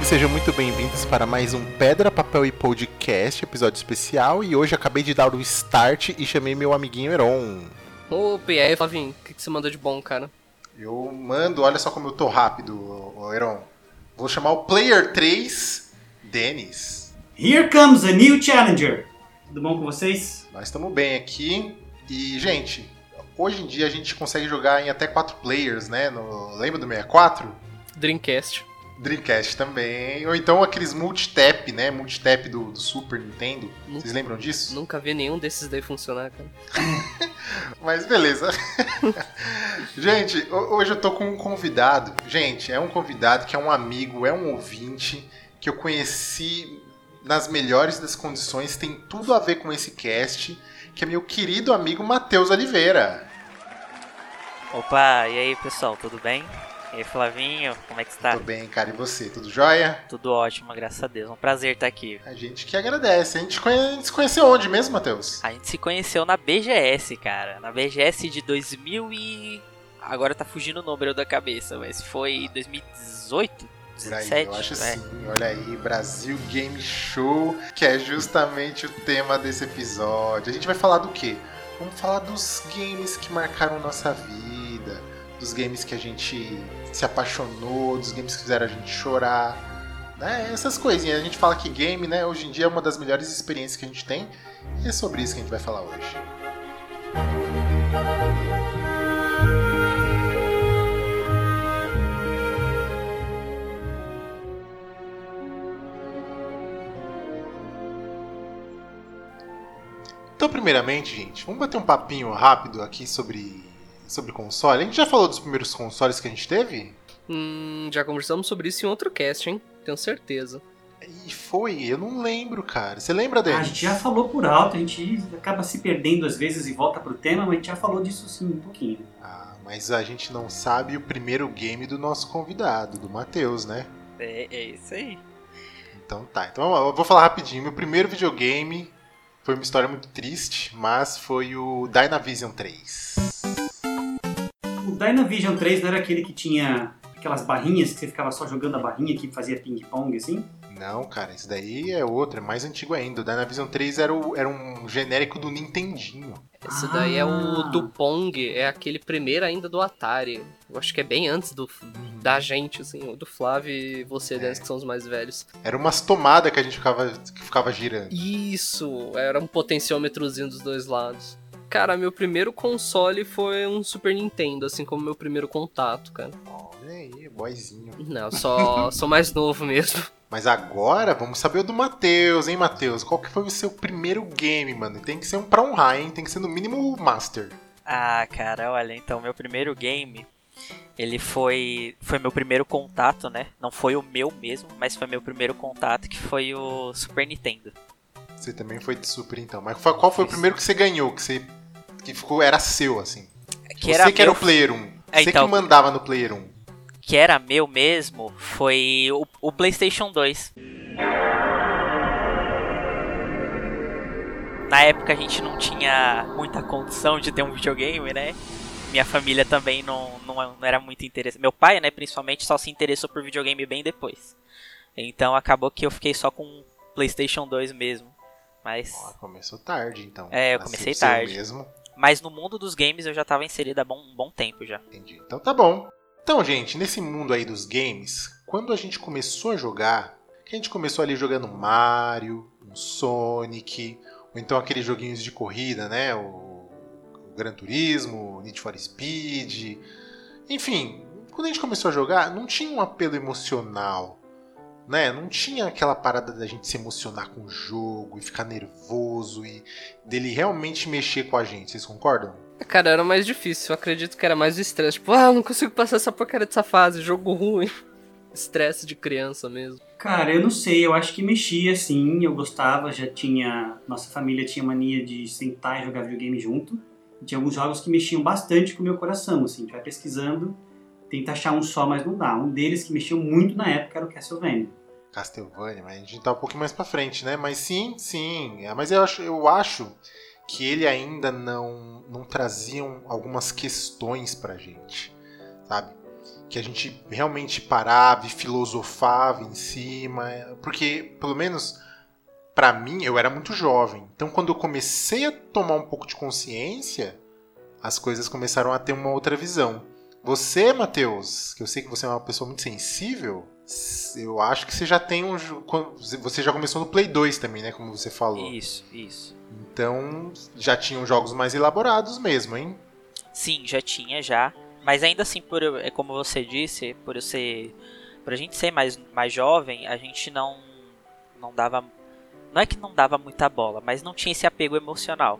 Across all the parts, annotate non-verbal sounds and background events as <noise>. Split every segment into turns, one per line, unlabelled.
Amigos, sejam muito bem-vindos para mais um Pedra, Papel e Podcast, episódio especial. E hoje acabei de dar o start e chamei meu amiguinho Heron.
Opa, e aí, Flavinho, o que, que você mandou de bom, cara?
Eu mando, olha só como eu tô rápido, Heron. Vou chamar o Player 3, Denis.
Here comes a new challenger. Tudo bom com vocês?
Nós estamos bem aqui. E, gente, hoje em dia a gente consegue jogar em até 4 players, né? No, lembra do 64?
Dreamcast.
Dreamcast também. Ou então aqueles multitap, né? Multitap do, do Super Nintendo.
Nunca-
Vocês lembram disso?
Nunca vi nenhum desses daí funcionar, cara. <laughs>
Mas beleza. <laughs> Gente, ho- hoje eu tô com um convidado. Gente, é um convidado que é um amigo, é um ouvinte que eu conheci nas melhores das condições, tem tudo a ver com esse cast, que é meu querido amigo Matheus Oliveira.
Opa, e aí pessoal, tudo bem? E aí Flavinho, como é que está?
Tudo bem, cara, e você? Tudo jóia?
Tudo ótimo, graças a Deus. Um prazer estar aqui.
A gente que agradece. A gente conhe- se conheceu onde mesmo, Matheus?
A gente se conheceu na BGS, cara. Na BGS de 2000 e... Agora tá fugindo o número da cabeça, mas foi 2018?
Por aí,
17?
eu acho
é.
assim. Olha aí, Brasil Game Show, que é justamente o tema desse episódio. A gente vai falar do quê? Vamos falar dos games que marcaram nossa vida, dos games que a gente se apaixonou, dos games que fizeram a gente chorar. Né? Essas coisinhas. A gente fala que game, né, hoje em dia é uma das melhores experiências que a gente tem. E é sobre isso que a gente vai falar hoje. Então, primeiramente, gente, vamos bater um papinho rápido aqui sobre, sobre console. A gente já falou dos primeiros consoles que a gente teve?
Hum, já conversamos sobre isso em outro cast, hein? Tenho certeza.
E foi, eu não lembro, cara. Você lembra
Ah,
dele?
a gente já falou por alto, a gente acaba se perdendo às vezes e volta pro tema, mas a gente já falou disso sim um pouquinho.
Ah, mas a gente não sabe o primeiro game do nosso convidado, do Matheus, né?
É, é isso aí.
Então tá. Então eu vou falar rapidinho. Meu primeiro videogame foi uma história muito triste, mas foi o Dynavision 3.
O Dynavision 3 não era aquele que tinha aquelas barrinhas que você ficava só jogando a barrinha que fazia ping-pong assim?
Não, cara, esse daí é outro, é mais antigo ainda. O Dynavision 3 era, o- era um genérico do Nintendinho.
Esse daí é o
Ah.
do Pong, é aquele primeiro ainda do Atari. Eu acho que é bem antes do da gente, assim, o do Flávio e você,
É.
Denis, que são os mais velhos.
Era umas tomadas que a gente ficava, que ficava girando.
Isso, era um potenciômetrozinho dos dois lados. Cara, meu primeiro console foi um Super Nintendo, assim como meu primeiro contato, cara.
Olha aí, boyzinho.
Não, só <laughs> sou mais novo mesmo.
Mas agora vamos saber o do Matheus, hein, Matheus? Qual que foi o seu primeiro game, mano? Tem que ser um pra honrar, hein? Tem que ser no mínimo o Master.
Ah, cara, olha, então meu primeiro game, ele foi foi meu primeiro contato, né? Não foi o meu mesmo, mas foi meu primeiro contato que foi o Super Nintendo.
Você também foi de Super, então. Mas qual foi o primeiro que você ganhou? Que você. Que ficou. Era seu, assim.
Que
você
era
que era o Player 1.
É,
você
então.
que mandava no Player 1.
que era meu mesmo foi o, o PlayStation 2. Na época a gente não tinha muita condição de ter um videogame, né? Minha família também não, não, não era muito interessada. Meu pai, né, principalmente, só se interessou por videogame bem depois. Então acabou que eu fiquei só com o PlayStation 2 mesmo. Mas,
Ó, começou tarde, então.
É, eu comecei tarde.
mesmo.
Mas no mundo dos games eu já tava inserido há bom, um bom tempo já.
Entendi. Então tá bom. Então, gente, nesse mundo aí dos games, quando a gente começou a jogar, a gente começou ali jogando Mario, um Sonic, ou então aqueles joguinhos de corrida, né? O, Gran Turismo, Need for Speed. Enfim, quando a gente começou a jogar, não tinha um apelo emocional. Né? Não tinha aquela parada da gente se emocionar com o jogo e ficar nervoso e dele realmente mexer com a gente. Vocês concordam?
Cara, era mais difícil. Eu acredito que era mais o estresse. Tipo, ah, eu não consigo passar essa porcaria dessa fase. Jogo ruim. <laughs> Estresse de criança mesmo.
Cara, eu não sei, eu acho que mexia sim, eu gostava, já tinha. Nossa família tinha mania de sentar e jogar videogame junto. E tinha alguns jogos que mexiam bastante com o meu coração, assim, a gente vai pesquisando, tenta achar um só, mas não dá. Um deles que mexeu muito na época era o Castlevania.
Castlevania, mas a gente tá um pouquinho mais pra frente, né? Mas sim, sim. É, Mas eu acho, eu acho que ele ainda não, não traziam algumas questões pra gente, sabe? que a gente realmente parava e filosofava em cima, porque pelo menos para mim eu era muito jovem. Então quando eu comecei a tomar um pouco de consciência, as coisas começaram a ter uma outra visão. Você, Matheus, que eu sei que você é uma pessoa muito sensível, eu acho que você já tem um. Você já começou no Play 2 também, né? Como você falou.
Isso, isso.
Então já tinham jogos mais elaborados mesmo, hein?
Sim, já tinha já. Mas ainda assim, por é como você disse, por eu ser. Por a gente ser mais, mais jovem, a gente não. não dava. Não é que não dava muita bola, mas não tinha esse apego emocional.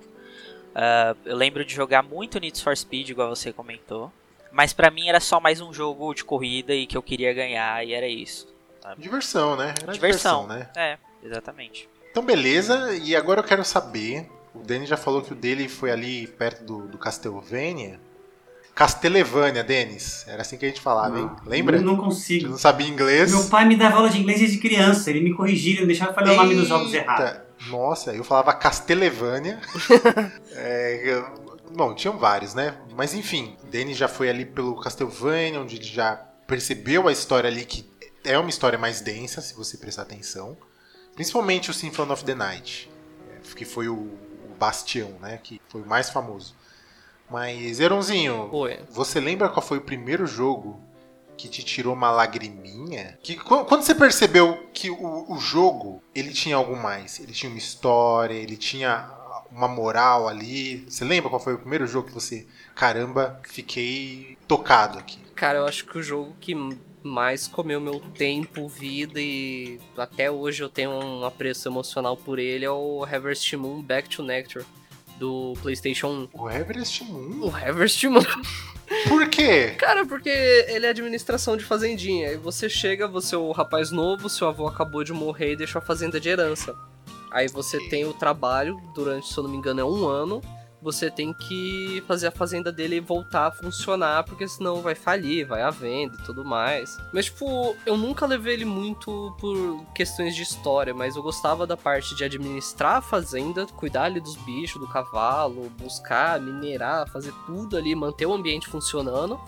Uh, eu lembro de jogar muito Need for Speed, igual você comentou. Mas para mim era só mais um jogo de corrida e que eu queria ganhar e era isso.
Sabe? Diversão, né?
Era diversão, diversão, né? É, exatamente.
Então beleza, e agora eu quero saber. O Danny já falou que o dele foi ali perto do, do Castlevania. Castelevânia, Denis. Era assim que a gente falava, não, hein? Lembra?
Eu não consigo.
Eu não sabia inglês.
Meu pai me dava aula de inglês desde criança. Ele me corrigia, ele não deixava falar Eita. o nome dos jogos errado.
Nossa, eu falava Castelevânia. <laughs> é, bom, tinham vários, né? Mas enfim, Denis já foi ali pelo Castlevania, onde ele já percebeu a história ali que é uma história mais densa, se você prestar atenção. Principalmente o Symphony of the Night, é, que foi o, o Bastião, né? Que foi o mais famoso. Mas, Eronzinho,
Oi.
você lembra qual foi o primeiro jogo que te tirou uma lagriminha? Que, quando você percebeu que o, o jogo ele tinha algo mais? Ele tinha uma história, ele tinha uma moral ali. Você lembra qual foi o primeiro jogo que você, caramba, fiquei tocado aqui?
Cara, eu acho que o jogo que mais comeu meu tempo, vida e até hoje eu tenho um apreço emocional por ele é o Harvest Moon Back to Nectar do PlayStation
1. O Everest Moon?
O Everest Moon.
Por quê?
Cara, porque ele é administração de fazendinha. E você chega, você é o rapaz novo, seu avô acabou de morrer e deixou a fazenda de herança. Aí você tem o trabalho durante, se eu não me engano, é um ano você tem que fazer a fazenda dele voltar a funcionar, porque senão vai falir, vai à venda e tudo mais. Mas, tipo, eu nunca levei ele muito por questões de história, mas eu gostava da parte de administrar a fazenda, cuidar ali dos bichos, do cavalo, buscar, minerar, fazer tudo ali, manter o ambiente funcionando.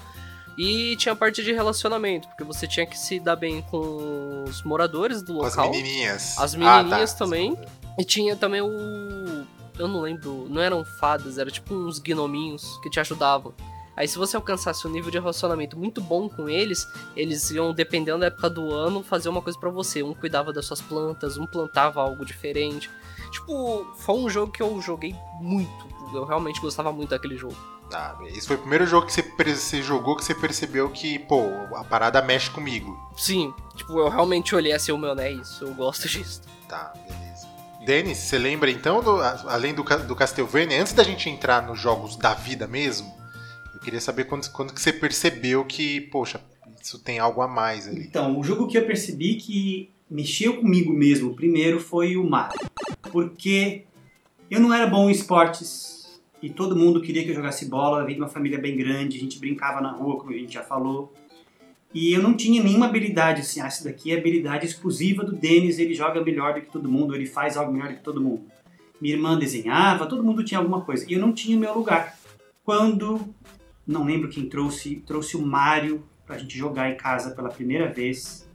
E tinha a parte de relacionamento, porque você tinha que se dar bem com os moradores do local.
As menininhas.
As menininhas ah, tá. também. E tinha também o eu não lembro, não eram fadas, era tipo uns gnominhos que te ajudavam. Aí se você alcançasse um nível de relacionamento muito bom com eles, eles iam, dependendo da época do ano, fazer uma coisa para você. Um cuidava das suas plantas, um plantava algo diferente. Tipo, foi um jogo que eu joguei muito. Eu realmente gostava muito daquele jogo.
Ah, esse foi o primeiro jogo que você, você jogou que você percebeu que, pô, a parada mexe comigo.
Sim, tipo, eu realmente olhei assim, o meu, né, isso, eu gosto <laughs> disso.
Tá, beleza. Denis, você lembra então, do, além do, do Castlevania, antes da gente entrar nos jogos da vida mesmo, eu queria saber quando, quando que você percebeu que, poxa, isso tem algo a mais ali.
Então, o jogo que eu percebi que mexeu comigo mesmo primeiro foi o Mario. Porque eu não era bom em esportes e todo mundo queria que eu jogasse bola, eu vim de uma família bem grande, a gente brincava na rua, como a gente já falou. E eu não tinha nenhuma habilidade assim, ah, essa daqui é habilidade exclusiva do Denis, ele joga melhor do que todo mundo, ele faz algo melhor do que todo mundo. Minha irmã desenhava, todo mundo tinha alguma coisa. E eu não tinha meu lugar. Quando, não lembro quem trouxe, trouxe o Mario pra gente jogar em casa pela primeira vez.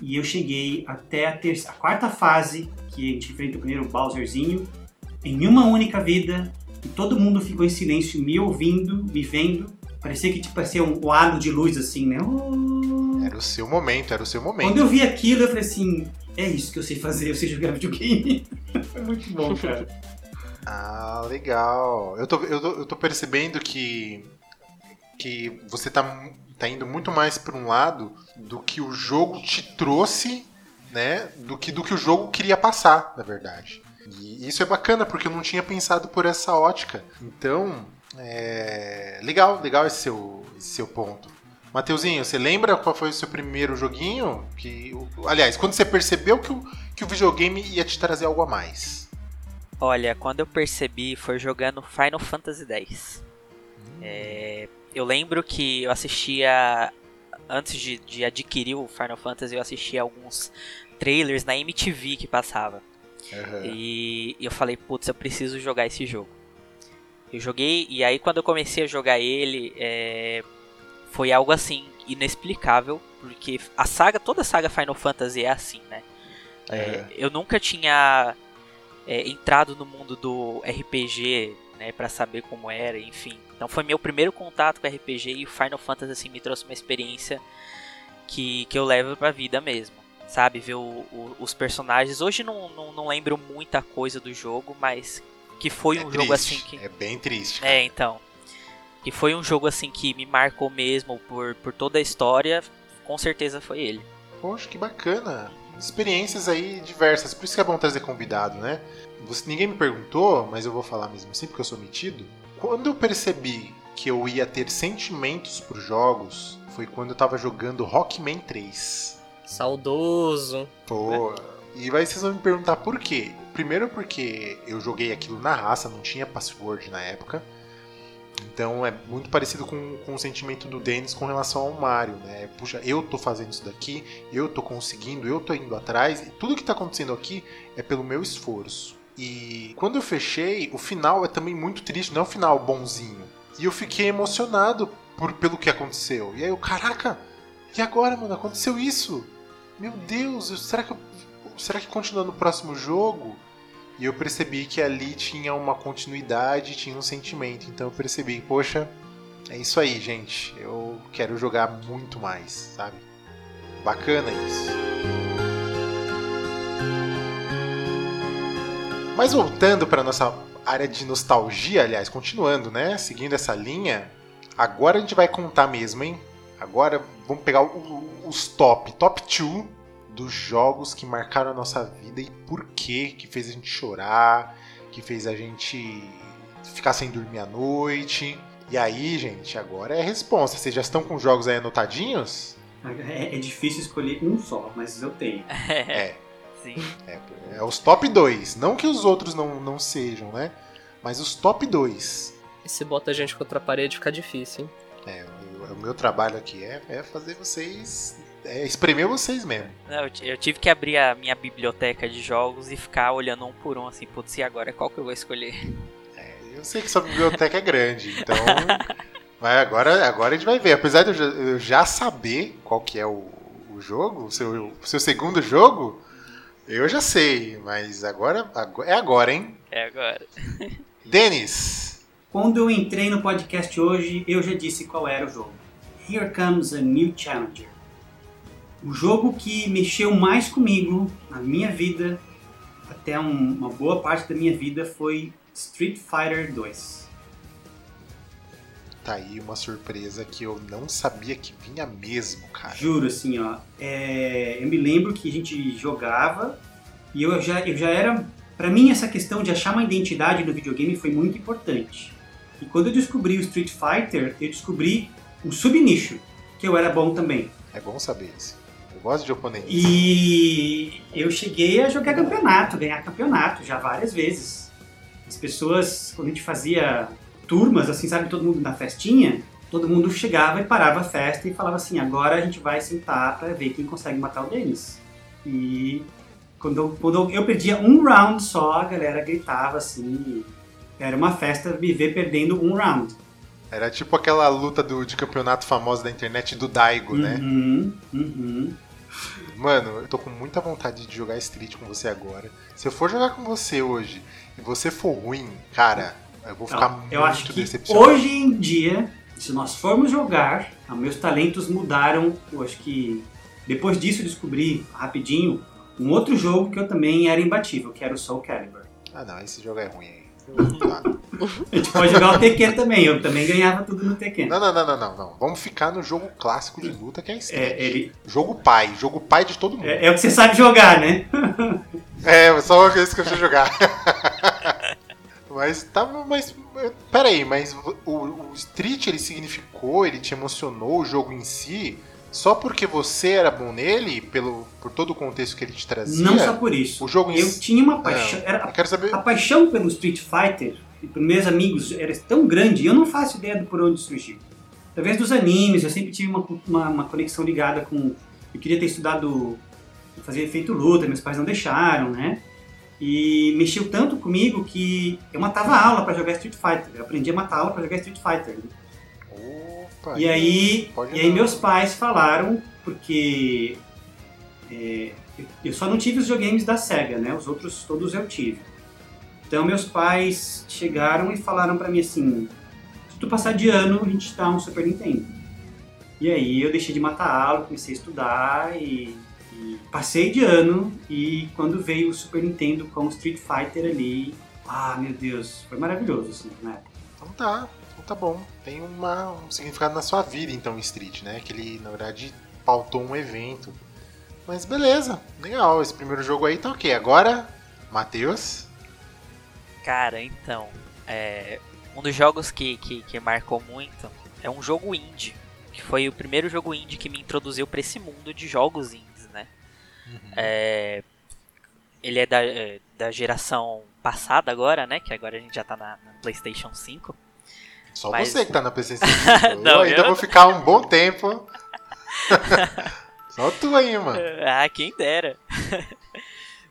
E eu cheguei até a, terça, a quarta fase, que a gente enfrenta o primeiro Bowserzinho, em uma única vida. E todo mundo ficou em silêncio, me ouvindo, me vendo. Parecia que tipo, parecia um quadro de luz assim, né?
Oh. Era o seu momento, era o seu momento.
Quando eu vi aquilo, eu falei assim: é isso que eu sei fazer, eu sei jogar videogame. <laughs> Foi muito bom, cara.
ah, legal. Eu tô, eu, tô, eu tô percebendo que, que você tá, tá indo muito mais para um lado do que o jogo te trouxe, né? Do que, do que o jogo queria passar, na verdade. E isso é bacana, porque eu não tinha pensado por essa ótica. Então, é... Legal, legal esse seu, esse seu ponto. Mateuzinho, você lembra qual foi o seu primeiro joguinho? Que, aliás, quando você percebeu que o, que o videogame ia te trazer algo a mais?
Olha, quando eu percebi foi jogando Final Fantasy X. Hum. É, eu lembro que eu assistia. Antes de, de adquirir o Final Fantasy, eu assistia alguns trailers na MTV que passava. Uhum. E, e eu falei, putz, eu preciso jogar esse jogo. Eu joguei, e aí quando eu comecei a jogar ele, é, foi algo assim inexplicável, porque a saga, toda a saga Final Fantasy é assim, né? É,
É.
eu nunca tinha é, entrado no mundo do RPG, né, para saber como era, enfim. Então foi meu primeiro contato com RPG e o Final Fantasy assim me trouxe uma experiência que, que eu levo pra vida mesmo. Sabe, ver o- o- os personagens. Hoje não, não, não lembro muita coisa do jogo, mas que foi
é
um jogo assim
triste,
que.
É bem triste. cara.
É, então. Que foi um jogo assim que me marcou mesmo por, por toda a história, com certeza foi ele.
Poxa, que bacana. Experiências aí diversas. Por isso que é bom trazer convidado, né? Você, ninguém me perguntou, mas eu vou falar mesmo assim, porque eu sou metido. Quando eu percebi que eu ia ter sentimentos por jogos, foi quando eu tava jogando Rockman 3.
Saudoso.
Pô, e aí vocês vão me perguntar por quê. Primeiro porque eu joguei aquilo na raça, não tinha password na época. Então é muito parecido com, com o sentimento do Dennis com relação ao Mario, né? Puxa, eu tô fazendo isso daqui, eu tô conseguindo, eu tô indo atrás, e tudo que tá acontecendo aqui é pelo meu esforço. E quando eu fechei, o final é também muito triste, não é um final bonzinho. E eu fiquei emocionado por, pelo que aconteceu. E aí eu, caraca, e agora, mano, aconteceu isso? Meu Deus, eu- será que será que continua no próximo jogo? E eu percebi que ali tinha uma continuidade, tinha um sentimento. Então eu percebi, poxa, é isso aí, gente. Eu quero jogar muito mais, sabe? Bacana isso. Mas voltando para nossa área de nostalgia, aliás, continuando, né? Seguindo essa linha, agora a gente vai contar mesmo, hein? Agora vamos pegar os top, top 2 dos jogos que marcaram a nossa vida e por quê, que fez a gente chorar, que fez a gente ficar sem dormir à noite. E aí, gente, agora é a resposta. Vocês já estão com os jogos aí anotadinhos?
É, é difícil escolher um só, mas eu tenho. <laughs>
É,
Sim.
é, é os top 2. Não que os outros não, não sejam, né? Mas os top 2.
E se bota a gente contra a parede, fica difícil, hein?
É, o, o meu trabalho aqui é, é fazer vocês. É espremer vocês mesmo.
Não, eu, eu tive que abrir a minha biblioteca de jogos e ficar olhando um por um assim, putz, e agora qual que eu vou escolher?
Eu sei que sua biblioteca é grande, então. <laughs> Mas agora, agora a gente vai ver. Apesar de eu já, eu já saber qual que é o, o jogo, o seu, o seu segundo jogo, eu já sei. Mas agora, agora é agora, hein?
É agora. <laughs>
Denis,
Quando eu entrei no podcast hoje, eu já disse qual era o jogo. Here Comes a New Challenger. O jogo que mexeu mais comigo na minha vida, até um- uma boa parte da minha vida, foi Street Fighter 2.
tá aí uma surpresa que eu não sabia que vinha mesmo, cara.
Juro, assim, ó. é, eu me lembro que a gente jogava e eu já, eu já era. Pra mim, essa questão de achar uma identidade no videogame foi muito importante. E quando eu descobri o Street Fighter, eu descobri um subnicho, que eu era bom também.
É bom saber isso. Eu gosto de oponentes.
E eu cheguei a jogar campeonato, ganhar campeonato já várias vezes. As pessoas, quando a gente fazia turmas, assim, sabe, todo mundo na festinha, todo mundo chegava e parava a festa e falava assim: agora a gente vai sentar pra ver quem consegue matar o Denis. E quando eu, quando eu perdia um round só, a galera gritava assim. Era uma festa me ver perdendo um round.
Era tipo aquela luta do, de campeonato famosa da internet do Daigo, né?
Uhum, uhum.
Mano, eu tô com muita vontade de jogar Street com você agora. Se eu for jogar com você hoje e você for ruim, cara, eu vou ficar muito
eu acho que
decepcionado.
hoje em dia, se nós formos jogar, meus talentos mudaram. Eu acho que depois disso eu descobri rapidinho um outro jogo que eu também era imbatível, que era o Soul Calibur.
Ah, não, esse jogo é ruim aí.
A gente pode jogar o Tekken também, eu também ganhava tudo no Tekken.
Não, não, não, não, não, não. Vamos ficar no jogo clássico de luta que é Street.
É, ele,
Jogo pai, jogo pai de todo mundo.
é, é o que você sabe jogar, né? <laughs>
É, só uma vez que eu sei jogar. <laughs> mas tá, mas peraí, mas o, o Street ele significou, ele te emocionou o jogo em si, só porque você era bom nele, pelo por todo o contexto que ele te trazia.
Não só por isso.
O jogo em
Eu
si.
tinha uma paixão.
Eu
Era,
quero saber.
a paixão pelo Street Fighter e pelos meus amigos era tão grande, eu não faço ideia de por onde surgiu. Através dos animes, eu sempre tive uma, uma, uma conexão ligada com. Eu queria ter estudado, fazer efeito luta, meus pais não deixaram, né? E mexeu tanto comigo que eu matava aula pra jogar Street Fighter. Eu aprendi a matar aula pra jogar Street Fighter. né? E aí, e aí
não.
meus pais falaram, porque é, eu só não tive os videogames da SEGA, né? Os outros todos eu tive. Então meus pais chegaram e falaram pra mim assim, se tu passar de ano, a gente dá um Super Nintendo. E aí eu deixei de matar aula, comecei a estudar e, e passei de ano e quando veio o Super Nintendo com o Street Fighter ali, ah meu Deus, foi maravilhoso assim, época.
Então tá, tá bom. Tem uma, um significado na sua vida, então, Street, né? Que ele, na verdade, pautou um evento. Mas beleza, legal. Esse primeiro jogo aí tá ok. Agora, Matheus.
Cara, então, é, um dos jogos que, que, que marcou muito é um jogo indie, que foi o primeiro jogo indie que me introduziu pra esse mundo de jogos indies, né? É, ele é da, é, da geração passada agora, né? Que agora a gente já tá na, na PlayStation 5.
Só
Mas-
você que tá na 5. <laughs>
Não,
eu ainda
eu-
vou ficar um bom tempo. <laughs> Só tu aí, mano. <laughs>
Ah, quem dera.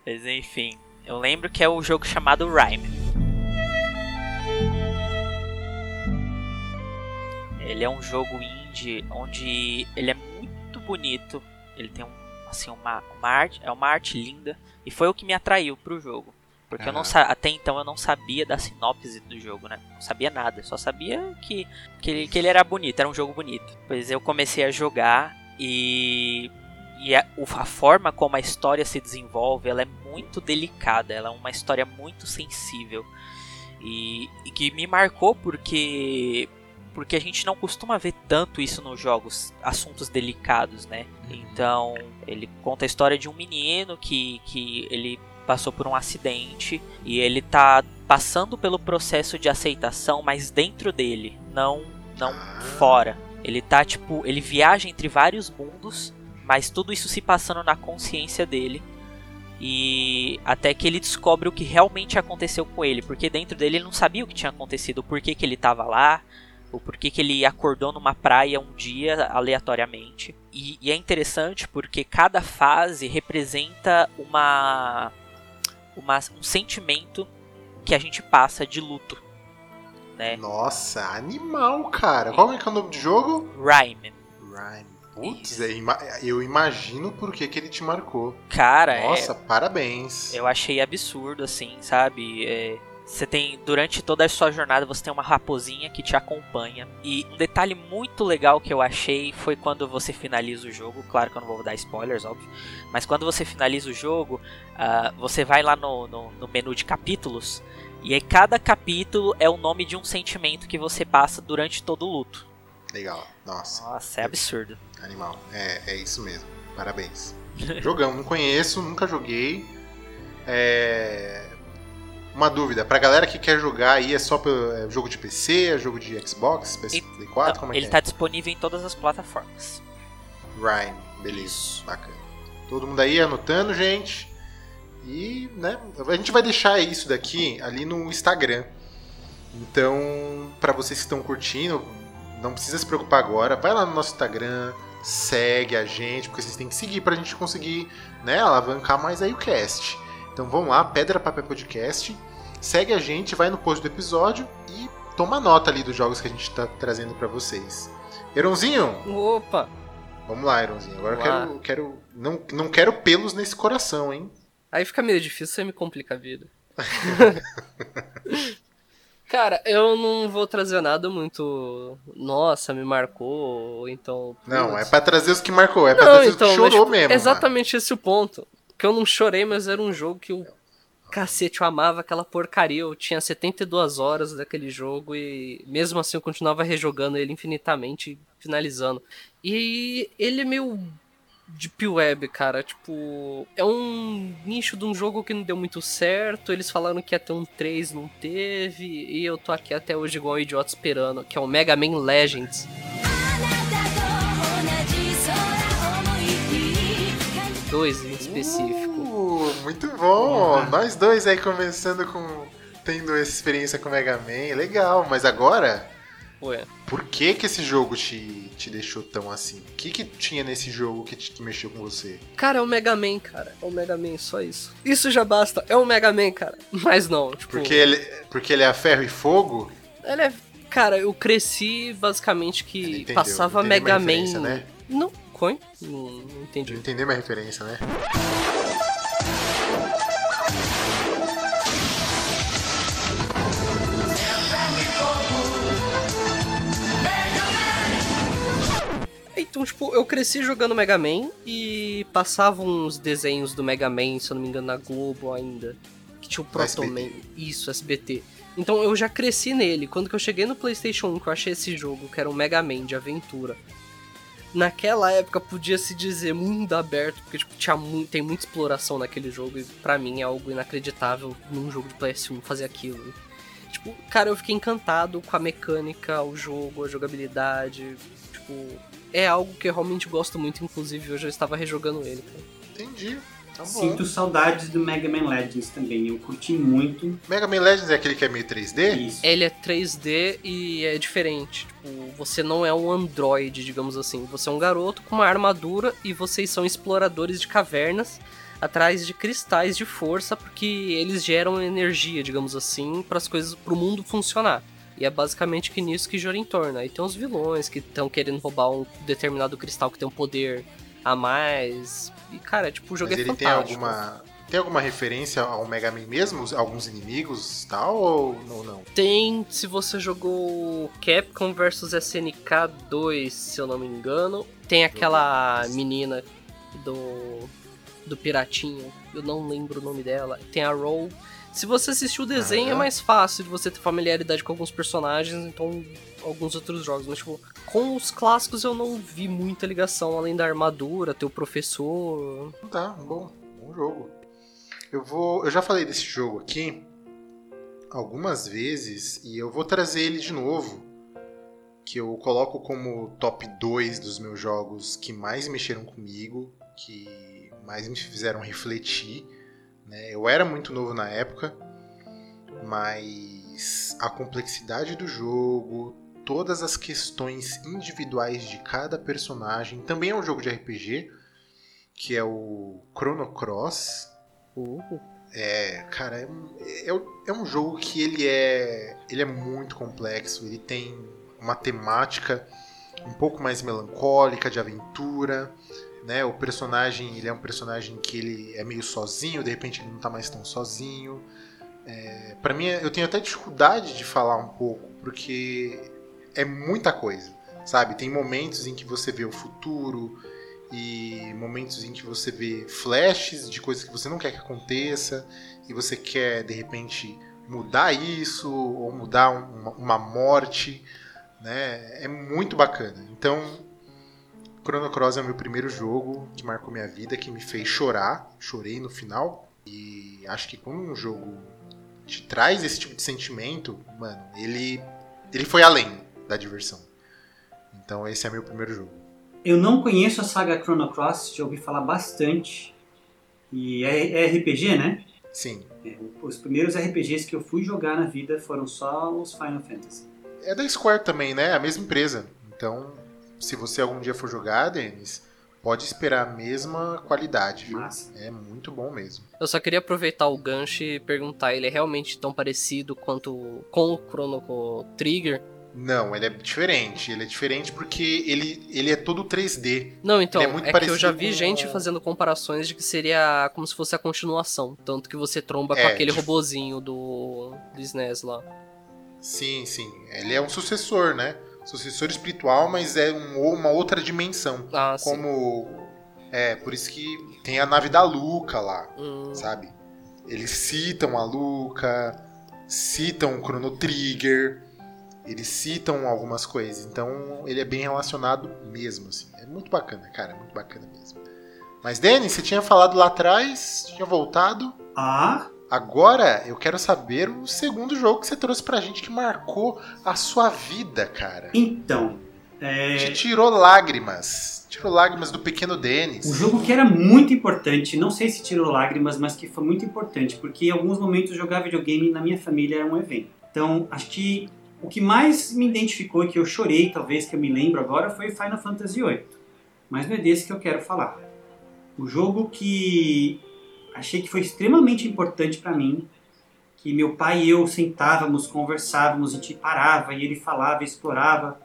Mas enfim, eu lembro que é o jogo chamado Rhyme. Ele é um jogo indie onde ele é muito bonito. Ele tem um, assim uma, uma arte, é uma arte linda e foi o que me atraiu pro jogo. Porque eu não até então eu não sabia da sinopse do jogo, né? Não sabia nada, só sabia que, que, ele, que ele era bonito, era um jogo bonito. Pois eu comecei a jogar e e a, a forma como a história se desenvolve, ela é muito delicada, ela é uma história muito sensível. E, e que me marcou porque porque a gente não costuma ver tanto isso nos jogos, assuntos delicados, né? Então, ele conta a história de um menino que, que ele passou por um acidente e ele tá passando pelo processo de aceitação, mas dentro dele, não não fora. Ele tá tipo, ele viaja entre vários mundos, mas tudo isso se passando na consciência dele. E até que ele descobre o que realmente aconteceu com ele, porque dentro dele ele não sabia o que tinha acontecido, o porquê que ele tava lá, o porquê que ele acordou numa praia um dia aleatoriamente. E, e é interessante porque cada fase representa uma, uma um sentimento que a gente passa de luto, né?
Nossa, animal, cara. Qual é que é o nome do jogo?
Rhyme.
Rhyme. Putz, é, eu imagino por que, que ele te marcou.
Cara, é-
Nossa, parabéns.
Eu achei absurdo, assim, sabe? É, você tem, durante toda a sua jornada, você tem uma raposinha que te acompanha. E um detalhe muito legal que eu achei foi quando você finaliza o jogo. Claro que eu não vou dar spoilers, óbvio. Mas quando você finaliza o jogo, ah, você vai lá no, no, no menu de capítulos. E aí cada capítulo é o nome de um sentimento que você passa durante todo o luto.
Legal. Nossa,
Nossa, é absurdo.
animal. É, é isso mesmo. Parabéns. <laughs> Jogão, não conheço, nunca joguei. É... Uma dúvida, pra galera que quer jogar aí, é só pelo é jogo de PC, é jogo de Xbox,
E-
PS4, como é
Ele
que
tá disponível em todas as plataformas.
é? Rhyme, beleza, bacana. Todo mundo aí anotando, gente. E, né, a gente vai deixar isso daqui ali no Instagram. Então, pra vocês que estão curtindo, não precisa se preocupar agora, vai lá no nosso Instagram, segue a gente, porque vocês têm que seguir pra gente conseguir, né, alavancar mais aí o cast. Então vão lá, Pedra Papel Podcast, segue a gente, vai no post do episódio e toma nota ali dos jogos que a gente tá trazendo pra vocês. Eronzinho,
Opa!
Vamos lá, Ironzinho. Agora eu
Vamos
quero. quero não, não quero pelos nesse coração, hein?
Aí fica meio difícil, você me complica a vida. <laughs> Cara, eu não vou trazer nada muito. Nossa, me marcou, ou então.
Não, é pra trazer os que marcou, é pra
Não,
trazer
então,
os que
mas,
chorou
tipo,
mesmo.
Exatamente esse o ponto. Que eu não chorei, mas era um jogo que eu. Cacete, eu amava aquela porcaria. Eu tinha 72 horas daquele jogo e mesmo assim eu continuava rejogando ele infinitamente, finalizando. E ele é meio deep web, cara. Tipo, é um nicho de um jogo que não deu muito certo. Eles falaram que ia ter um 3, não teve. E eu tô aqui até hoje igual um idiota esperando, que é o Mega Man Legends. 2 em específico.
Uh, muito bom! Nós dois aí começando com. tendo essa experiência com Mega Man. Legal, mas agora.
Ué.
Por que que esse jogo te, te deixou tão assim? O que que tinha nesse jogo que, te, que mexeu com você?
Cara, é o Mega Man, cara. É o Mega Man, só isso. Isso já basta. É o Mega Man, cara. Mas não, tipo.
Porque ele, porque ele é a ferro e fogo?
Ele é Cara, eu cresci basicamente que
Entendeu,
passava Mega Man.
né?
Não, coi? Não, não entendi.
Entendeu minha referência, né?
Então, tipo, eu cresci jogando Mega Man e passava uns desenhos do Mega Man, se eu não me engano, na Globo ainda. Que tinha o Proto. Man. Isso, SBT. Então eu já cresci nele. Quando que eu cheguei no PlayStation 1, que eu achei esse jogo, que era um Mega Man de aventura. Naquela época podia se dizer mundo aberto, porque tipo, tinha mu tem muita exploração naquele jogo e pra mim é algo inacreditável num jogo de PS1 fazer aquilo. Tipo, cara, eu fiquei encantado com a mecânica, o jogo, a jogabilidade. Tipo, é algo que eu realmente gosto muito, inclusive hoje eu estava rejogando ele. Cara.
Entendi. Tá.
Sinto saudades do Mega Man Legends também. Eu curti muito.
Mega Man Legends é aquele que é meio 3D?
Isso.
Ele é 3D e é diferente. Tipo, você não é um androide, digamos assim. Você é um garoto com uma armadura e vocês são exploradores de cavernas atrás de cristais de força porque eles geram energia, digamos assim, para as coisas, para o mundo funcionar. E é basicamente que nisso que gira em torno. Aí tem os vilões que estão querendo roubar um determinado cristal que tem um poder a mais. E cara, tipo, o jogo
Mas
é
ele tem
fantástico.
alguma. Tem alguma referência ao Mega Man mesmo? Alguns inimigos e tal? Ou não, não?
Tem, se você jogou Capcom vs SNK 2, se eu não me engano, tem aquela menina do do piratinho, eu não lembro o nome dela. Tem a Roll. Se você assistiu o desenho é
Aham.
mais fácil de você ter familiaridade com alguns personagens, então alguns outros jogos, mas tipo, com os clássicos eu não vi muita ligação além da armadura, ter o professor.
Tá, bom. Bom jogo. Eu vou. Eu já falei desse jogo aqui algumas vezes e eu vou trazer ele de novo. Que eu coloco como top 2 dos meus jogos que mais mexeram comigo, que mais me fizeram refletir. Né? Eu era muito novo na época, mas a complexidade do jogo, todas as questões individuais de cada personagem, também é um jogo de RPG, que é o Chrono Cross. É, cara, é um, é, é um jogo que ele é, ele é muito complexo, ele tem uma temática um pouco mais melancólica, de aventura, né? O personagem, ele é um personagem que ele é meio sozinho, de repente ele não tá mais tão sozinho. É, para mim, eu tenho até dificuldade de falar um pouco, porque é muita coisa, sabe? Tem momentos em que você vê o futuro e momentos em que você vê flashes de coisas que você não quer que aconteça e você quer de repente mudar isso ou mudar um- uma, uma morte, né? É muito bacana. Então, Chrono Cross é o meu primeiro jogo que marcou minha vida, que me fez chorar, chorei no final e acho que quando um jogo te traz esse tipo de sentimento, mano, ele ele foi além da diversão. Então esse é meu primeiro jogo.
Eu não conheço a saga Chrono Cross, já ouvi falar bastante. E é, é RPG, né?
Sim,
É, os primeiros RPGs que eu fui jogar na vida foram só os Final Fantasy.
É da Square também, né? A mesma empresa. Então, se você algum dia for jogar, Denis, pode esperar a mesma qualidade, viu? É muito bom mesmo.
Eu só queria aproveitar o gancho e perguntar, ele é realmente tão parecido quanto com o Chrono Trigger?
Não, ele é diferente. Ele é diferente porque ele, ele é todo 3D.
Não, então,
Ele é
é,
muito
que eu já vi
com-
gente fazendo comparações de que seria como se fosse a continuação. Tanto que você tromba com
É,
aquele
tipo-
robozinho do, do SNES lá.
Sim, sim. Ele é um sucessor, né? Sucessor espiritual, mas é um- uma outra dimensão.
Ah, sim.
Como. É, por isso que tem a nave da Luca lá.
Hum,
sabe? Eles citam a Luca, citam o Chrono Trigger, eles citam algumas coisas, então ele é bem relacionado mesmo, assim. É muito bacana, cara, muito bacana mesmo. Mas, Denis, você tinha falado lá atrás, tinha voltado.
Ah,
Agora eu quero saber o segundo jogo que você trouxe pra gente que marcou a sua vida, cara.
então. é,
Te tirou lágrimas. Tirou lágrimas do pequeno Denis.
O jogo que era muito importante, não sei se tirou lágrimas, mas que foi muito importante, porque em alguns momentos jogar videogame na minha família era um evento. Então, acho que o que mais me identificou e que eu chorei, talvez que eu me lembro agora, foi Final Fantasy VIII. Mas não é desse que eu quero falar. O jogo que achei que foi extremamente importante para mim que meu pai e eu sentávamos, conversávamos, a gente parava e ele falava, explorava.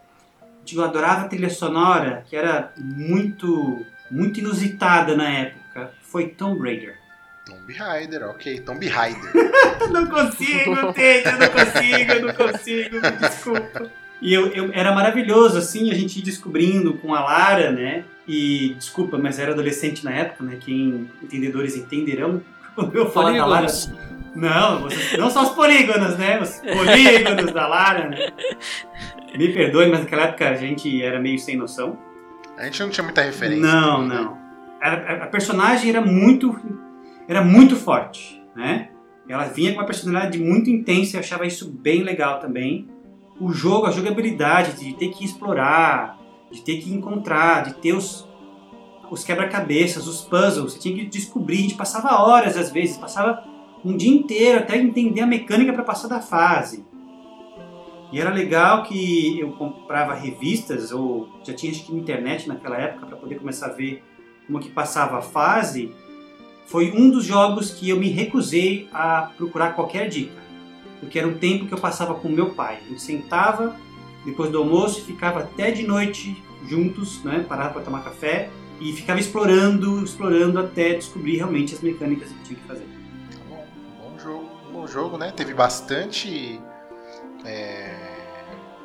Eu adorava a trilha sonora, que era muito, muito inusitada na época. Foi Tomb Raider.
Tomb Raider, ok. Tomb Raider. <laughs>
não consigo, Tete, eu não consigo, eu não consigo, me desculpa. E eu, eu, era maravilhoso, assim, a gente ir descobrindo com a Lara, né? E, desculpa, mas era adolescente na época, né? Quem entendedores entenderão <laughs> quando eu falo da Lara. Não, vocês, não só os polígonos, né? Os polígonos da Lara, né? Me perdoe, mas naquela época a gente era meio sem noção.
A gente não tinha muita referência.
Não, também, não. Né? A, a, personagem era muito, era muito forte, né? Ela vinha com uma personalidade muito intensa e eu achava isso bem legal também. O jogo, a jogabilidade de ter que explorar, de ter que encontrar, de ter os, os quebra-cabeças, os puzzles, você tinha que descobrir, a gente passava horas às vezes, passava um dia inteiro até entender a mecânica para passar da fase. E era legal que eu comprava revistas, ou já tinha acho que internet naquela época para poder começar a ver como que passava a fase. Foi um dos jogos que eu me recusei a procurar qualquer dica, porque era um tempo que eu passava com meu pai. A gente sentava depois do almoço e ficava até de noite juntos, né? Parava para tomar café e ficava explorando, explorando até descobrir realmente as mecânicas que tinha que fazer.
Tá bom, bom jogo, bom jogo, né? Teve bastante é,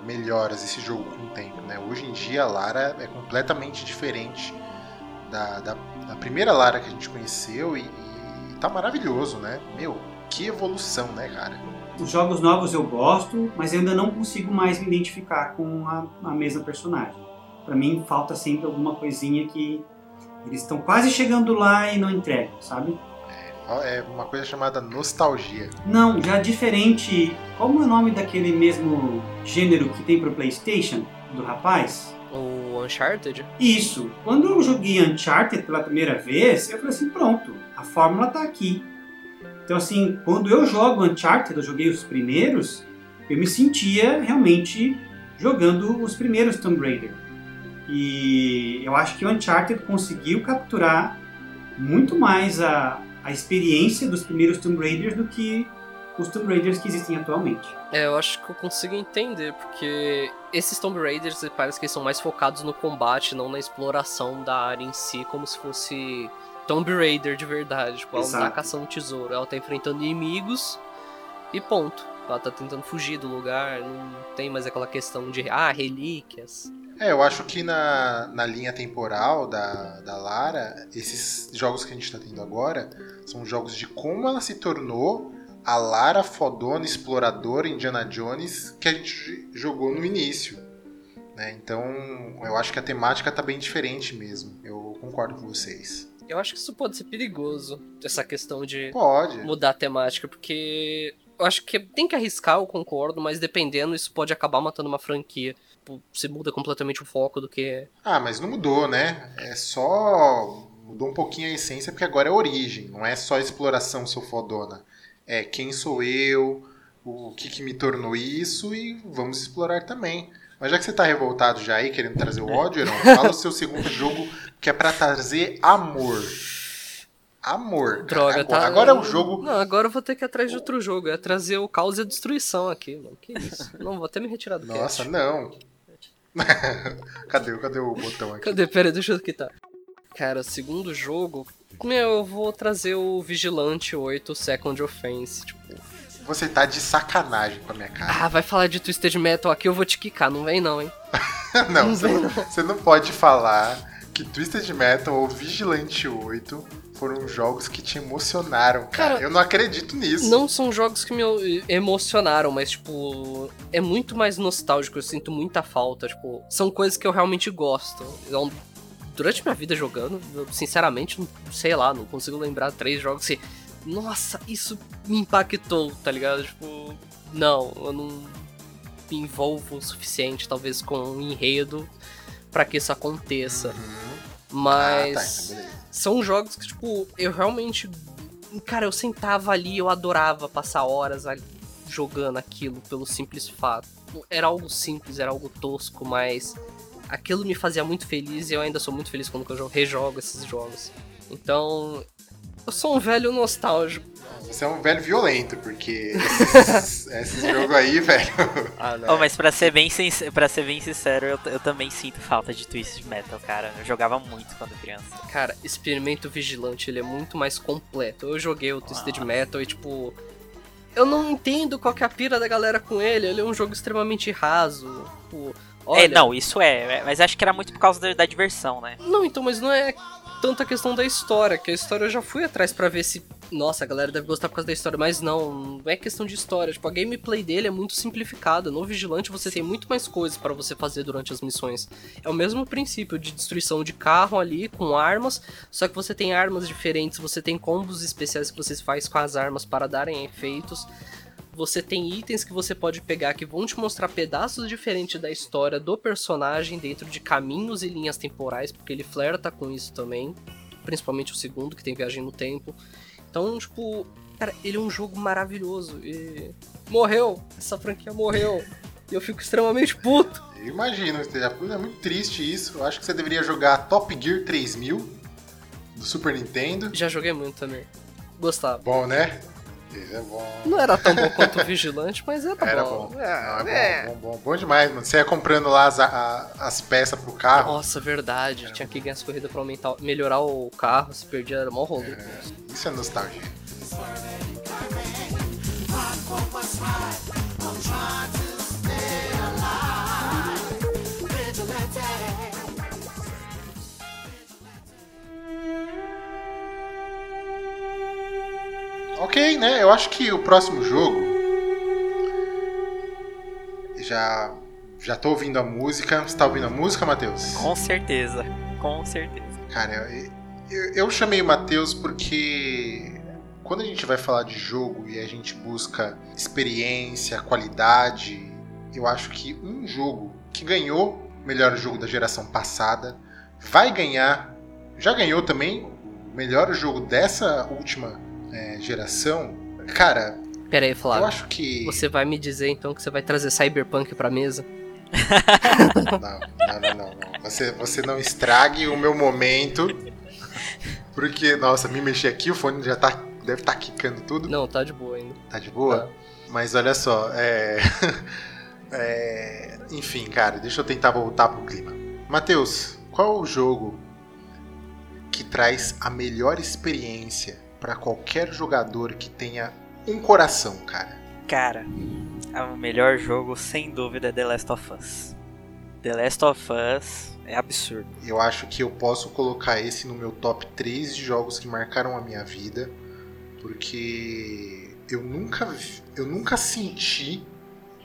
melhoras esse jogo com o tempo, né? Hoje em dia a Lara é completamente diferente da, da, da primeira Lara que a gente conheceu e, e tá maravilhoso, né? Meu, que evolução, né, cara?
Os jogos novos eu gosto, mas eu ainda não consigo mais me identificar com a, a mesma personagem. Para mim falta sempre alguma coisinha que eles estão quase chegando lá e não entregam, sabe?
É uma coisa chamada nostalgia.
Não, já diferente. Como é o nome daquele mesmo gênero que tem pro PlayStation do rapaz?
O Uncharted?
Isso. Quando eu joguei Uncharted pela primeira vez, eu falei assim: pronto, a fórmula tá aqui. Então, assim, quando eu jogo Uncharted, eu joguei os primeiros, eu me sentia realmente jogando os primeiros Tomb Raider. E eu acho que o Uncharted conseguiu capturar muito mais a, a experiência dos primeiros Tomb Raiders do que os Tomb Raiders que existem atualmente.
É, eu acho que eu consigo entender, porque esses Tomb Raiders parece que são mais focados no combate, não na exploração da área em si, como se fosse Tomb Raider de verdade. Tipo, ela Exato. tá caçando tesouro, ela tá enfrentando inimigos e ponto. Ela tá tentando fugir do lugar, não tem mais aquela questão de, ah, relíquias.
É, eu acho que na, na linha temporal da, da Lara, esses jogos que a gente está tendo agora são jogos de como ela se tornou a Lara fodona, exploradora, Indiana Jones, que a gente jogou no início. Né? Então, eu acho que a temática tá bem diferente mesmo. Eu concordo com vocês.
Eu acho que isso pode ser perigoso, essa questão de
pode.
mudar a temática, porque eu acho que tem que arriscar, eu concordo, mas dependendo, isso pode acabar matando uma franquia você muda completamente o foco do que é.
Ah, mas não mudou, né? É só. Mudou um pouquinho a essência, porque agora é origem, não é só exploração, seu fodona. É quem sou eu, o que, que me tornou isso e vamos explorar também. Mas já que você tá revoltado já aí, querendo trazer o ódio, Heron, fala o seu segundo <laughs> jogo que é para trazer amor. Amor.
Droga,
agora,
tá.
Agora é o jogo.
Não, agora eu vou ter que ir atrás de outro jogo. É trazer o caos e a destruição aqui, mano. Que isso? <laughs> Não, vou até me retirar do
Nossa,
cast.
não. <laughs> cadê, cadê o botão aqui?
Cadê? Pera deixa eu quitar. Cara, segundo jogo, meu, eu vou trazer o Vigilante 8 Second Offense, tipo.
Você tá de sacanagem com a minha cara.
Ah, vai falar de Twisted Metal aqui, eu vou te quicar, não vem não, hein? <laughs>
não, não, você, vem, não, você não pode falar que Twisted Metal ou Vigilante 8 foram jogos que te emocionaram, cara. cara. Eu não acredito nisso.
Não são jogos que me emocionaram, mas, tipo, é muito mais nostálgico. Eu sinto muita falta. Tipo, são coisas que eu realmente gosto. Durante minha vida jogando, eu, sinceramente, sei lá, não consigo lembrar três jogos que. Nossa, isso me impactou, tá ligado? Tipo, não, eu não me envolvo o suficiente, talvez, com um enredo para que isso aconteça. Uhum. Mas. Ah, tá, então são jogos que, tipo, eu realmente. Cara, eu sentava ali, eu adorava passar horas ali jogando aquilo pelo simples fato. Era algo simples, era algo tosco, mas aquilo me fazia muito feliz e eu ainda sou muito feliz quando eu rejogo esses jogos. Então, Eu sou um velho nostálgico.
Você é um velho violento, porque <laughs> esses, esses jogos aí, velho.
Ah.
Oh, mas pra ser bem, pra ser bem sincero, eu, eu também sinto falta de Twisted Metal, cara. Eu jogava muito quando criança.
Cara, Experimento Vigilante, ele é muito mais completo. Eu joguei o Twisted
Ah.
Metal e, tipo... Eu não entendo qual que é a pira da galera com ele. Ele é um jogo extremamente raso. Tipo, olha...
É, não, isso é, é, mas acho que era muito por causa da, da diversão, né?
Não, então, mas não é tanta questão da história, que a história eu já fui atrás pra ver se. Nossa, a galera deve gostar por causa da história, mas não, não é questão de história. Tipo, a gameplay dele é muito simplificada. No Vigilante você tem muito mais coisas pra você fazer durante as missões. É o mesmo princípio de destruição de carro ali, com armas, só que você tem armas diferentes, você tem combos especiais que você faz com as armas para darem efeitos. Você tem itens que você pode pegar que vão te mostrar pedaços diferentes da história do personagem dentro de caminhos e linhas temporais, porque ele flerta com isso também. Principalmente o segundo, que tem viagem no tempo. Então, tipo, cara, ele é um jogo maravilhoso. E. Morreu! Essa franquia morreu! E eu fico extremamente puto.
Eu imagino, é muito triste isso. Eu acho que você deveria jogar Top Gear 3000 do Super Nintendo.
Já joguei muito também. Gostava.
Bom, né? É bom.
Não era tão bom quanto o Vigilante, mas era,
Era
bom.
bom.
É,
Não,
é.
é bom, bom, bom, bom demais, mano. Você ia comprando lá as, a- as peças pro carro.
Nossa, verdade. Tinha que ganhar as corridas pra aumentar, melhorar o carro, se perdia era mó rolê.
Isso é nostalgia. Ok, né? Eu acho que o próximo jogo. Já. Já tô ouvindo a música. Você tá ouvindo a música, Matheus?
Com certeza, com certeza.
Cara, eu, eu, eu chamei o Matheus porque quando a gente vai falar de jogo e a gente busca experiência, qualidade, eu acho que um jogo que ganhou o melhor jogo da geração passada vai ganhar, já ganhou também o melhor jogo dessa última é, geração. Cara,
Pera aí,
eu
Flávio.
acho que.
Você vai me dizer então que você vai trazer Cyberpunk pra mesa? <laughs>
Não, não, não, não, não. Você, você não estrague o meu momento. Porque, nossa, me mexer aqui, o fone já tá. Deve estar tá quicando tudo.
Não, tá de boa ainda.
Tá de boa? Mas olha só, é... <laughs> é, Enfim, cara, deixa eu tentar voltar pro clima. Matheus, qual o jogo que traz a melhor experiência pra qualquer jogador que tenha um coração, cara?
Cara, o melhor jogo sem dúvida é The Last of Us. The Last of Us é absurdo.
Eu acho que eu posso colocar esse no meu top 3 de jogos que marcaram a minha vida, porque eu nunca eu nunca senti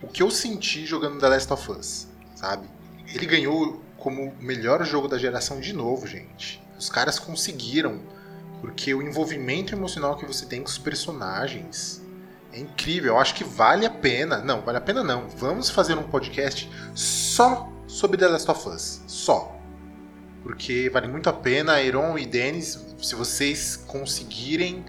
o que eu senti jogando The Last of Us, sabe? Ele ganhou como o melhor jogo da geração de novo, gente. Os caras conseguiram, porque o envolvimento emocional que você tem com os personagens é incrível. Eu acho que vale a pena. Não, vale a pena não. Vamos fazer um podcast só sobre The Last of Us. Só. Porque vale muito a pena. Iron e Dennis, se vocês conseguirem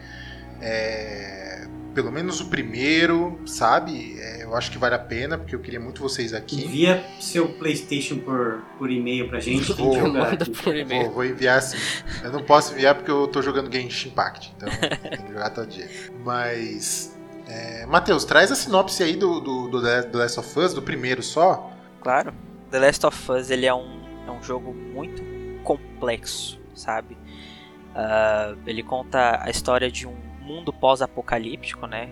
é, pelo menos o primeiro, sabe? É, eu acho que vale a pena, porque eu queria muito vocês aqui.
Envia seu PlayStation por, por e-mail pra gente. Tem
Vou.
que jogar
Manda
aqui.
por e-mail.
Vou, vou enviar sim. Eu não posso enviar porque eu tô jogando Genshin Impact, então tem que jogar todo dia. Mas. É, Matheus, traz a sinopse aí do, do, do The Last of Us, do primeiro só.
Claro, The Last of Us ele é um, é um jogo muito complexo, sabe? Ah, ele conta a história de um mundo pós-apocalíptico, né?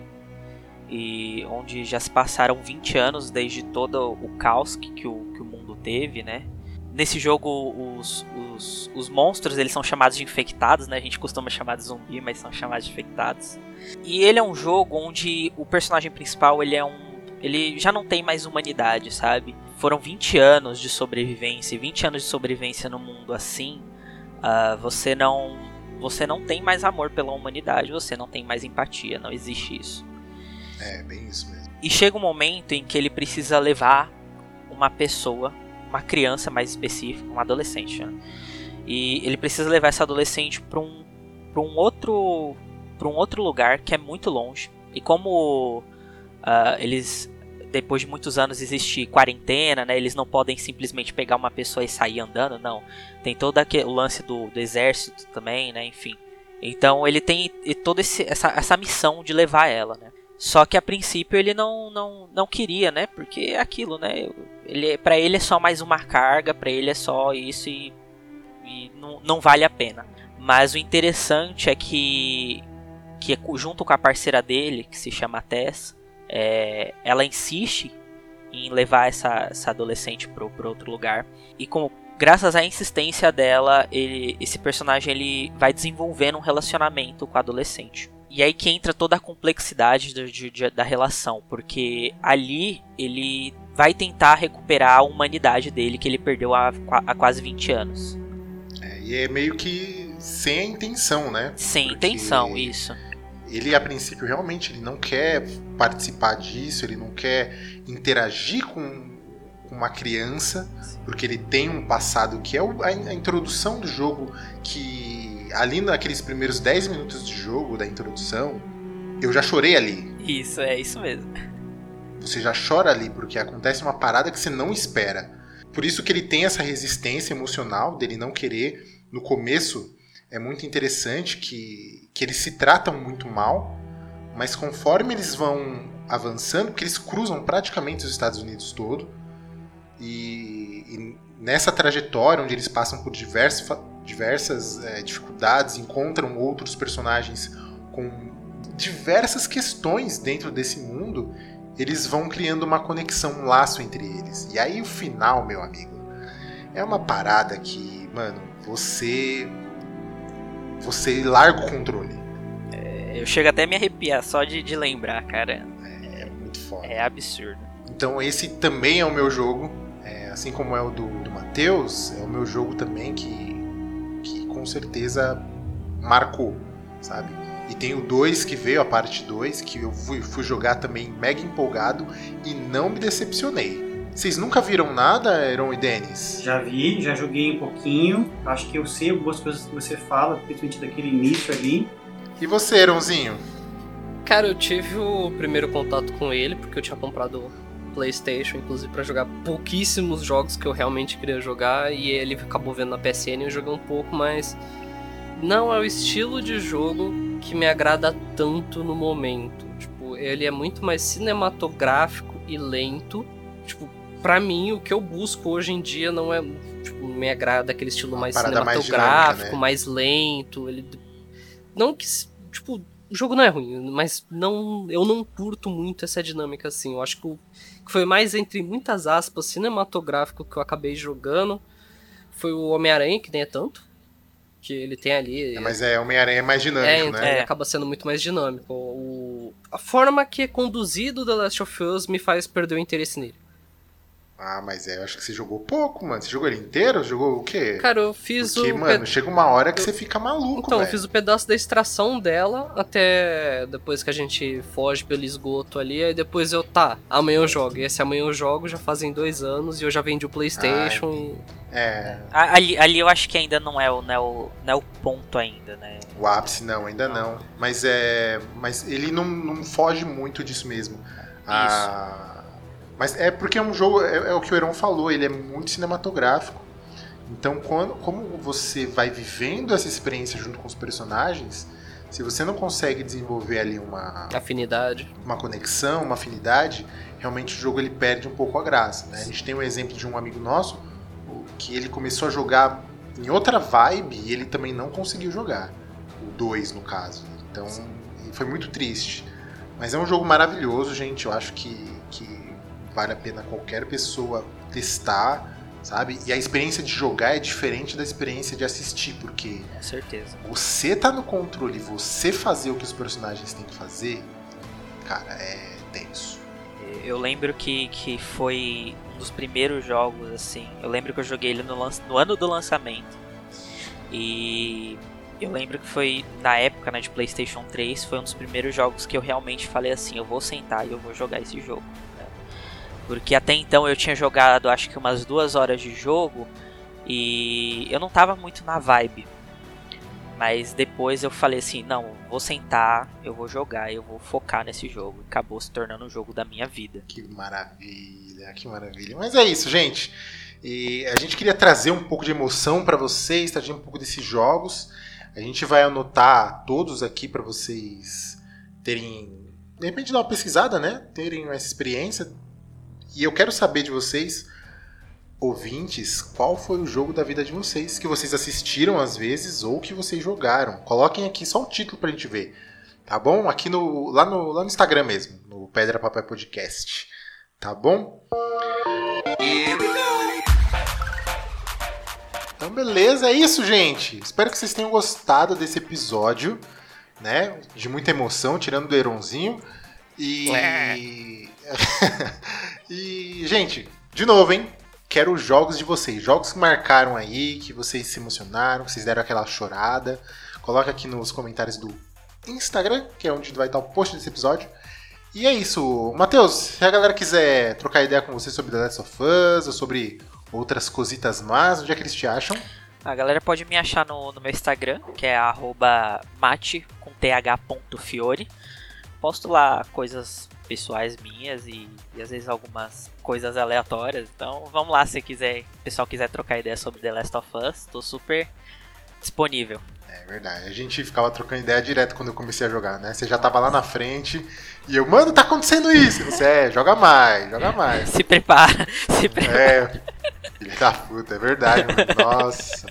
E onde já se passaram 20 anos desde todo o caos que, que, o, que o mundo teve, né? Nesse jogo, os, os, os monstros eles são chamados de infectados, né? A gente costuma chamar de zumbi, mas são chamados de infectados. E ele é um jogo onde o personagem principal ele é um ele já não tem mais humanidade, sabe? Foram 20 anos de sobrevivência, e 20 anos de sobrevivência no mundo assim, ah, você não você não tem mais amor pela humanidade, você não tem mais empatia, não existe isso.
É, bem isso mesmo.
E chega um momento em que ele precisa levar uma pessoa, uma criança mais específica, um adolescente, né? E ele precisa levar essa adolescente para um, pra um outro para um outro lugar que é muito longe. E como ah, eles depois de muitos anos existe quarentena, né? Eles não podem simplesmente pegar uma pessoa e sair andando, não. Tem todo aquele, o lance do, do exército também, né? Enfim, Então ele tem toda essa, essa missão de levar ela, né? Só que a princípio ele não, não, não queria, né? Porque é aquilo, né? Ele, para ele é só mais uma carga, para ele é só isso e, e não, não vale a pena. Mas o interessante é que, que junto com a parceira dele, que se chama Tess, é, ela insiste em levar essa, essa adolescente para outro lugar. E como graças à insistência dela, ele, esse personagem ele vai desenvolvendo um relacionamento com a adolescente. E aí que entra toda a complexidade do, de, de, da relação, porque ali ele vai tentar recuperar a humanidade dele que ele perdeu há, há quase 20 anos.
É, e é meio que sem a intenção, né?
Sem porque intenção, isso.
Ele a princípio realmente ele não quer participar disso, ele não quer interagir com uma criança, porque ele tem um passado que é a introdução do jogo que ali naqueles primeiros 10 minutos de jogo da introdução, eu já chorei ali.
Isso, é isso mesmo.
Você já chora ali porque acontece uma parada que você não espera. Por isso que ele tem essa resistência emocional dele não querer. No começo é muito interessante que, que eles se tratam muito mal, mas conforme eles vão avançando, porque eles cruzam praticamente os Estados Unidos todo, e, e nessa trajetória onde eles passam por diversos, diversas é, dificuldades, encontram outros personagens com diversas questões dentro desse mundo, eles vão criando uma conexão, um laço entre eles. E aí o final, meu amigo, é uma parada que, mano, você você larga o controle.
É, eu chego até a me arrepiar só de, de lembrar, cara.
É, é muito foda.
É absurdo.
Então esse também é o meu jogo, é, assim como é o do, do Matheus, é o meu jogo também que com certeza marcou, sabe? E tem o 2 que veio, a parte 2, que eu fui, fui jogar também mega empolgado e não me decepcionei. Vocês nunca viram nada, Heron e Denis?
Já vi, já joguei um pouquinho. Acho que eu sei algumas coisas que você fala, principalmente daquele início ali.
E você, Heronzinho?
Cara, eu tive o primeiro contato com ele, porque eu tinha comprado PlayStation, inclusive para jogar pouquíssimos jogos que eu realmente queria jogar e ele acabou vendo na PSN e eu joguei um pouco, mas não é o estilo de jogo que me agrada tanto no momento. Tipo, ele é muito mais cinematográfico e lento. Tipo, para mim o que eu busco hoje em dia não é, tipo, me agrada aquele estilo mais cinematográfico, mais, dinâmica, né? mais lento, ele não que tipo o jogo não é ruim, mas não, eu não curto muito essa dinâmica assim. Eu acho que, o, que foi mais entre muitas aspas cinematográfico que eu acabei jogando foi o Homem-Aranha, que nem é tanto. Que ele tem ali.
É, mas é, Homem-Aranha é mais dinâmico, é,
né? É, acaba sendo muito mais dinâmico. O, a forma que é conduzido The Last of Us me faz perder o interesse nele.
Ah, mas é, eu acho que você jogou pouco, mano. Você jogou ele inteiro? Jogou o quê?
Cara, eu fiz
Porque,
o.
mano, chega uma hora que eu... você fica maluco,
Então,
véio.
eu fiz o pedaço da extração dela até depois que a gente foge pelo esgoto ali. Aí depois eu, tá, amanhã eu jogo. E esse amanhã eu jogo já fazem dois anos e eu já vendi o PlayStation. Ai,
e... É.
Ali, ali eu acho que ainda não é, o, não, é o, não é o ponto ainda, né?
O ápice não, ainda não. Mas é. Mas ele não, não foge muito disso mesmo. Isso. A mas é porque é um jogo, é, é o que o Heron falou, ele é muito cinematográfico. Então, quando, como você vai vivendo essa experiência junto com os personagens, se você não consegue desenvolver ali uma
afinidade,
uma conexão, uma afinidade, realmente o jogo ele perde um pouco a graça. Né? A gente tem um exemplo de um amigo nosso que ele começou a jogar em outra vibe e ele também não conseguiu jogar. O 2, no caso. Então, foi muito triste. Mas é um jogo maravilhoso, gente. Eu acho que, que vale a pena qualquer pessoa testar, sabe? E a experiência de jogar é diferente da experiência de assistir, porque
Com certeza.
você tá no controle, você fazer o que os personagens têm que fazer, cara, é tenso.
Eu lembro que, que foi um dos primeiros jogos, assim. Eu lembro que eu joguei ele no, no ano do lançamento. E eu lembro que foi na época né, de PlayStation 3, foi um dos primeiros jogos que eu realmente falei assim: eu vou sentar e eu vou jogar esse jogo. Porque até então eu tinha jogado acho que umas duas horas de jogo e eu não tava muito na vibe. Mas depois eu falei assim, não, vou sentar, eu vou jogar, eu vou focar nesse jogo. Acabou se tornando o jogo da minha vida.
Que maravilha, que maravilha. Mas é isso, gente. E a gente queria trazer um pouco de emoção para vocês, trazer um pouco desses jogos. A gente vai anotar todos aqui para vocês terem, de repente, dar uma pesquisada, né? Terem essa experiência. E eu quero saber de vocês, ouvintes, qual foi o jogo da vida de vocês que vocês assistiram às vezes ou que vocês jogaram. Coloquem aqui só o título pra gente ver. Tá bom? Aqui no lá no, lá no Instagram mesmo, no Pedra Papel Podcast. Tá bom? Então, beleza, é isso, gente. Espero que vocês tenham gostado desse episódio, né? De muita emoção, tirando do Eronzinho. E. <laughs> e, gente, de novo, hein? Quero jogos de vocês. Jogos que marcaram aí, que vocês se emocionaram, que vocês deram aquela chorada. Coloca aqui nos comentários do Instagram, que é onde vai estar o post desse episódio. E é isso. Matheus, se a galera quiser trocar ideia com você sobre The Last of Us ou sobre outras cositas más, onde é que eles te acham?
A galera pode me achar no, no meu Instagram, que é mate com. Posto lá coisas pessoais minhas e, e, às vezes algumas coisas aleatórias. Então vamos lá se quiser, o pessoal quiser trocar ideia sobre The Last of Us, tô super disponível.
É verdade. A gente ficava trocando ideia direto quando eu comecei a jogar, né? Você já tava lá na frente e eu, mano, tá acontecendo isso. Você, é, joga mais, joga mais.
Se prepara, <laughs> se prepara.
É, filho da puta, é verdade, mano. Nossa.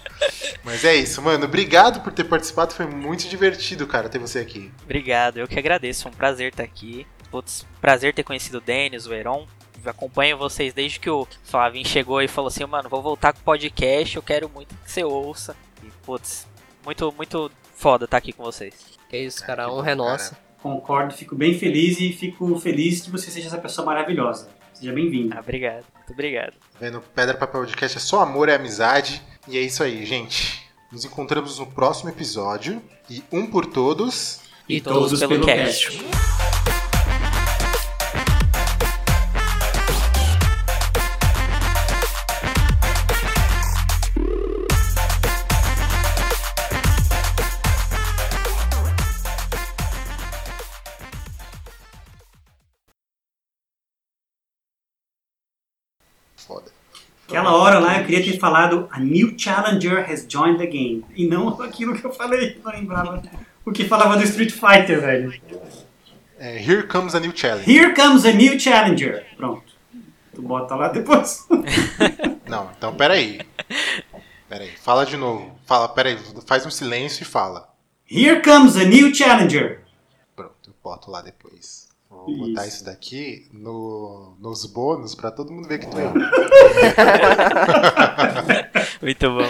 Mas é isso, mano. Obrigado por ter participado. Foi muito divertido, cara, ter você aqui.
Obrigado, eu que agradeço. Foi um prazer estar aqui. Putz, prazer ter conhecido o Denis, o Heron. Eu acompanho vocês desde que o Flavinho chegou e falou assim, mano, vou voltar com o podcast, eu quero muito que você ouça. E, putz, muito, muito foda estar aqui com vocês.
Que isso, cara, a honra é nossa.
Concordo, fico bem feliz e fico feliz que você seja essa pessoa maravilhosa. Seja bem-vindo.
Ah, obrigado, muito obrigado.
Tá vendo? Pedra Papel Podcast é só amor e amizade. E é isso aí, gente. Nos encontramos no próximo episódio. E um por todos.
E, e todos, todos, pelo, pelo cast. cast. Aquela hora lá eu queria ter falado A new challenger has joined the game. E não <laughs> aquilo que eu falei, não lembrava. O que falava do Street Fighter, velho.
É, here comes a new challenger.
Here comes a new challenger. Pronto. Tu bota lá depois. <laughs>
não, então peraí. Peraí, fala de novo. Fala, peraí, faz um silêncio e fala.
Here comes a new challenger.
Pronto, eu boto lá depois. Vou isso. botar isso daqui no, nos bônus pra todo mundo ver que tu é. <laughs>
Muito bom.